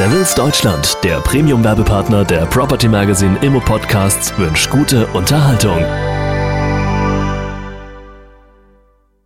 Savills Deutschland, der Premium-Werbepartner der Property Magazine Immo Podcasts, wünscht gute Unterhaltung.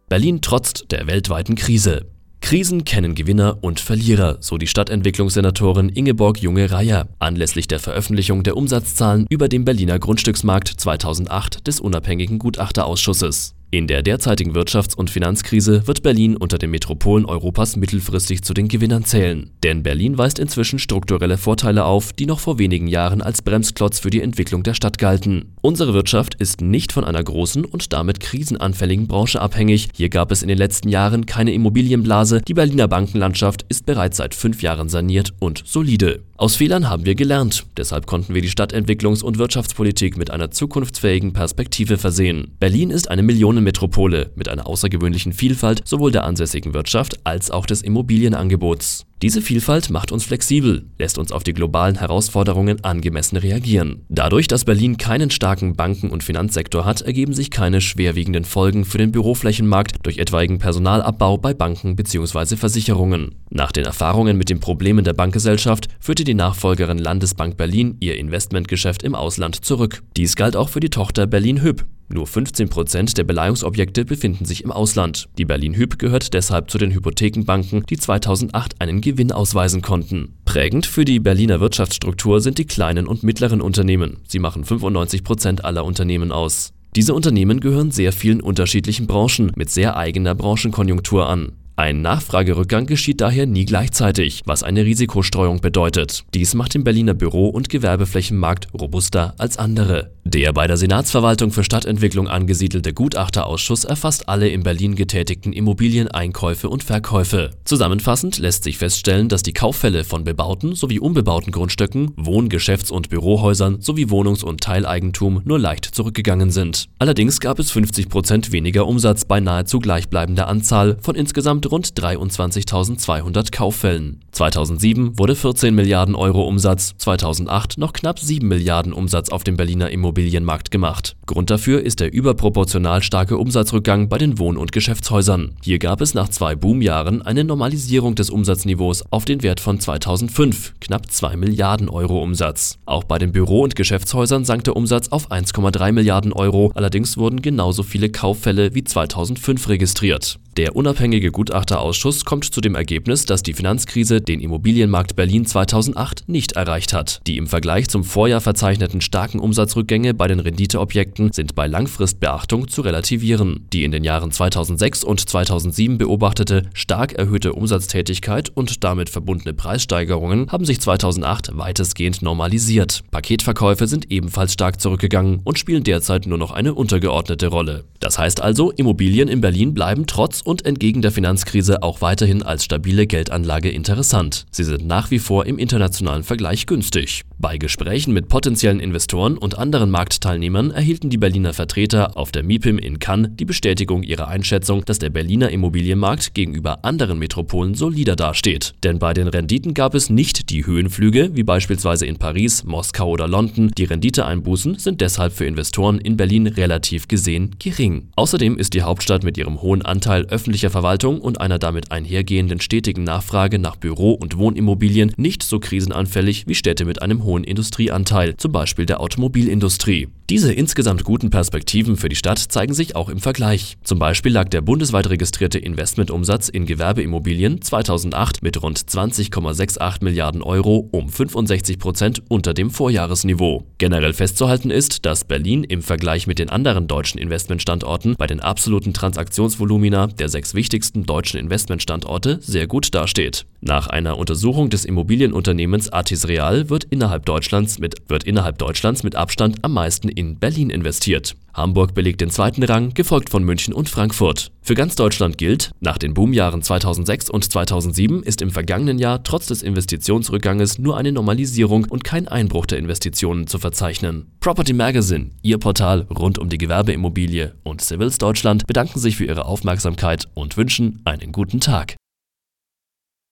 Berlin trotzt der weltweiten Krise. Krisen kennen Gewinner und Verlierer, so die Stadtentwicklungssenatorin Ingeborg Junge-Reier anlässlich der Veröffentlichung der Umsatzzahlen über den Berliner Grundstücksmarkt 2008 des unabhängigen Gutachterausschusses. In der derzeitigen Wirtschafts- und Finanzkrise wird Berlin unter den Metropolen Europas mittelfristig zu den Gewinnern zählen. Denn Berlin weist inzwischen strukturelle Vorteile auf, die noch vor wenigen Jahren als Bremsklotz für die Entwicklung der Stadt galten. Unsere Wirtschaft ist nicht von einer großen und damit krisenanfälligen Branche abhängig. Hier gab es in den letzten Jahren keine Immobilienblase. Die Berliner Bankenlandschaft ist bereits seit fünf Jahren saniert und solide. Aus Fehlern haben wir gelernt. Deshalb konnten wir die Stadtentwicklungs- und Wirtschaftspolitik mit einer zukunftsfähigen Perspektive versehen. Berlin ist eine Millionenmetropole mit einer außergewöhnlichen Vielfalt sowohl der ansässigen Wirtschaft als auch des Immobilienangebots. Diese Vielfalt macht uns flexibel, lässt uns auf die globalen Herausforderungen angemessen reagieren. Dadurch, dass Berlin keinen starken Banken- und Finanzsektor hat, ergeben sich keine schwerwiegenden Folgen für den Büroflächenmarkt durch etwaigen Personalabbau bei Banken bzw. Versicherungen. Nach den Erfahrungen mit den Problemen der Bankgesellschaft führte die Nachfolgerin Landesbank Berlin ihr Investmentgeschäft im Ausland zurück. Dies galt auch für die Tochter Berlin Hüb, nur 15 Prozent der Beleihungsobjekte befinden sich im Ausland. Die Berlin Hyp gehört deshalb zu den Hypothekenbanken, die 2008 einen Gewinn ausweisen konnten. Prägend für die Berliner Wirtschaftsstruktur sind die kleinen und mittleren Unternehmen. Sie machen 95 Prozent aller Unternehmen aus. Diese Unternehmen gehören sehr vielen unterschiedlichen Branchen mit sehr eigener Branchenkonjunktur an. Ein Nachfragerückgang geschieht daher nie gleichzeitig, was eine Risikostreuung bedeutet. Dies macht den Berliner Büro- und Gewerbeflächenmarkt robuster als andere. Der bei der Senatsverwaltung für Stadtentwicklung angesiedelte Gutachterausschuss erfasst alle in Berlin getätigten Immobilieneinkäufe und Verkäufe. Zusammenfassend lässt sich feststellen, dass die Kauffälle von bebauten sowie unbebauten Grundstücken, Wohn-, Geschäfts- und Bürohäusern sowie Wohnungs- und Teileigentum nur leicht zurückgegangen sind. Allerdings gab es 50 Prozent weniger Umsatz bei nahezu gleichbleibender Anzahl von insgesamt rund 23.200 Kauffällen. 2007 wurde 14 Milliarden Euro Umsatz, 2008 noch knapp 7 Milliarden Umsatz auf dem Berliner Immobilienmarkt gemacht. Grund dafür ist der überproportional starke Umsatzrückgang bei den Wohn- und Geschäftshäusern. Hier gab es nach zwei Boomjahren eine Normalisierung des Umsatzniveaus auf den Wert von 2005, knapp 2 Milliarden Euro Umsatz. Auch bei den Büro- und Geschäftshäusern sank der Umsatz auf 1,3 Milliarden Euro, allerdings wurden genauso viele Kauffälle wie 2005 registriert. Der unabhängige Gutachterausschuss kommt zu dem Ergebnis, dass die Finanzkrise den Immobilienmarkt Berlin 2008 nicht erreicht hat. Die im Vergleich zum Vorjahr verzeichneten starken Umsatzrückgänge bei den Renditeobjekten sind bei Langfristbeachtung zu relativieren. Die in den Jahren 2006 und 2007 beobachtete stark erhöhte Umsatztätigkeit und damit verbundene Preissteigerungen haben sich 2008 weitestgehend normalisiert. Paketverkäufe sind ebenfalls stark zurückgegangen und spielen derzeit nur noch eine untergeordnete Rolle. Das heißt also, Immobilien in Berlin bleiben trotz und entgegen der Finanzkrise auch weiterhin als stabile Geldanlage interessant. Sie sind nach wie vor im internationalen Vergleich günstig. Bei Gesprächen mit potenziellen Investoren und anderen Marktteilnehmern erhielten die Berliner Vertreter auf der MIPIM in Cannes die Bestätigung ihrer Einschätzung, dass der Berliner Immobilienmarkt gegenüber anderen Metropolen solider dasteht. Denn bei den Renditen gab es nicht die Höhenflüge, wie beispielsweise in Paris, Moskau oder London. Die Renditeeinbußen sind deshalb für Investoren in Berlin relativ gesehen gering. Außerdem ist die Hauptstadt mit ihrem hohen Anteil öffentlicher Verwaltung und einer damit einhergehenden stetigen Nachfrage nach Büro- und Wohnimmobilien nicht so krisenanfällig wie Städte mit einem hohen Industrieanteil, zum Beispiel der Automobilindustrie. Diese insgesamt guten Perspektiven für die Stadt zeigen sich auch im Vergleich. Zum Beispiel lag der bundesweit registrierte Investmentumsatz in Gewerbeimmobilien 2008 mit rund 20,68 Milliarden Euro um 65 Prozent unter dem Vorjahresniveau. Generell festzuhalten ist, dass Berlin im Vergleich mit den anderen deutschen Investmentstandorten bei den absoluten Transaktionsvolumina der sechs wichtigsten deutschen Investmentstandorte sehr gut dasteht. Nach einer Untersuchung des Immobilienunternehmens Artis Real wird innerhalb Deutschlands mit, wird innerhalb Deutschlands mit Abstand am meisten in Berlin investiert. Hamburg belegt den zweiten Rang, gefolgt von München und Frankfurt. Für ganz Deutschland gilt, nach den Boomjahren 2006 und 2007 ist im vergangenen Jahr trotz des Investitionsrückganges nur eine Normalisierung und kein Einbruch der Investitionen zu verzeichnen. Property Magazine, Ihr Portal rund um die Gewerbeimmobilie und Civils Deutschland bedanken sich für Ihre Aufmerksamkeit und wünschen einen guten Tag.